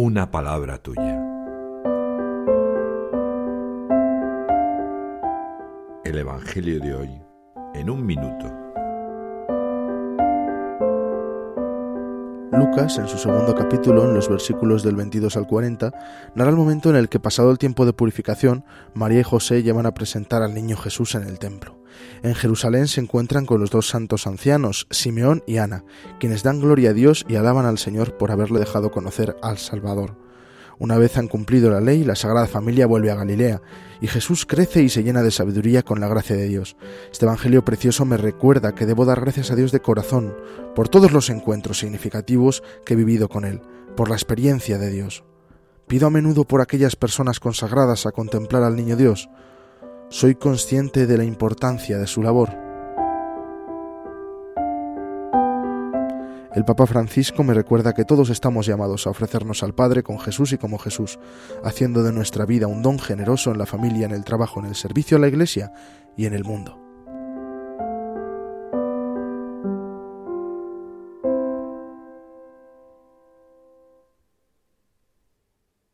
una palabra tuya. El Evangelio de hoy en un minuto. Lucas, en su segundo capítulo, en los versículos del 22 al 40, narra el momento en el que, pasado el tiempo de purificación, María y José llevan a presentar al niño Jesús en el templo. En Jerusalén se encuentran con los dos santos ancianos, Simeón y Ana, quienes dan gloria a Dios y alaban al Señor por haberle dejado conocer al Salvador. Una vez han cumplido la ley, la Sagrada Familia vuelve a Galilea, y Jesús crece y se llena de sabiduría con la gracia de Dios. Este Evangelio precioso me recuerda que debo dar gracias a Dios de corazón por todos los encuentros significativos que he vivido con Él, por la experiencia de Dios. Pido a menudo por aquellas personas consagradas a contemplar al Niño Dios. Soy consciente de la importancia de su labor. El Papa Francisco me recuerda que todos estamos llamados a ofrecernos al Padre con Jesús y como Jesús, haciendo de nuestra vida un don generoso en la familia, en el trabajo, en el servicio a la Iglesia y en el mundo.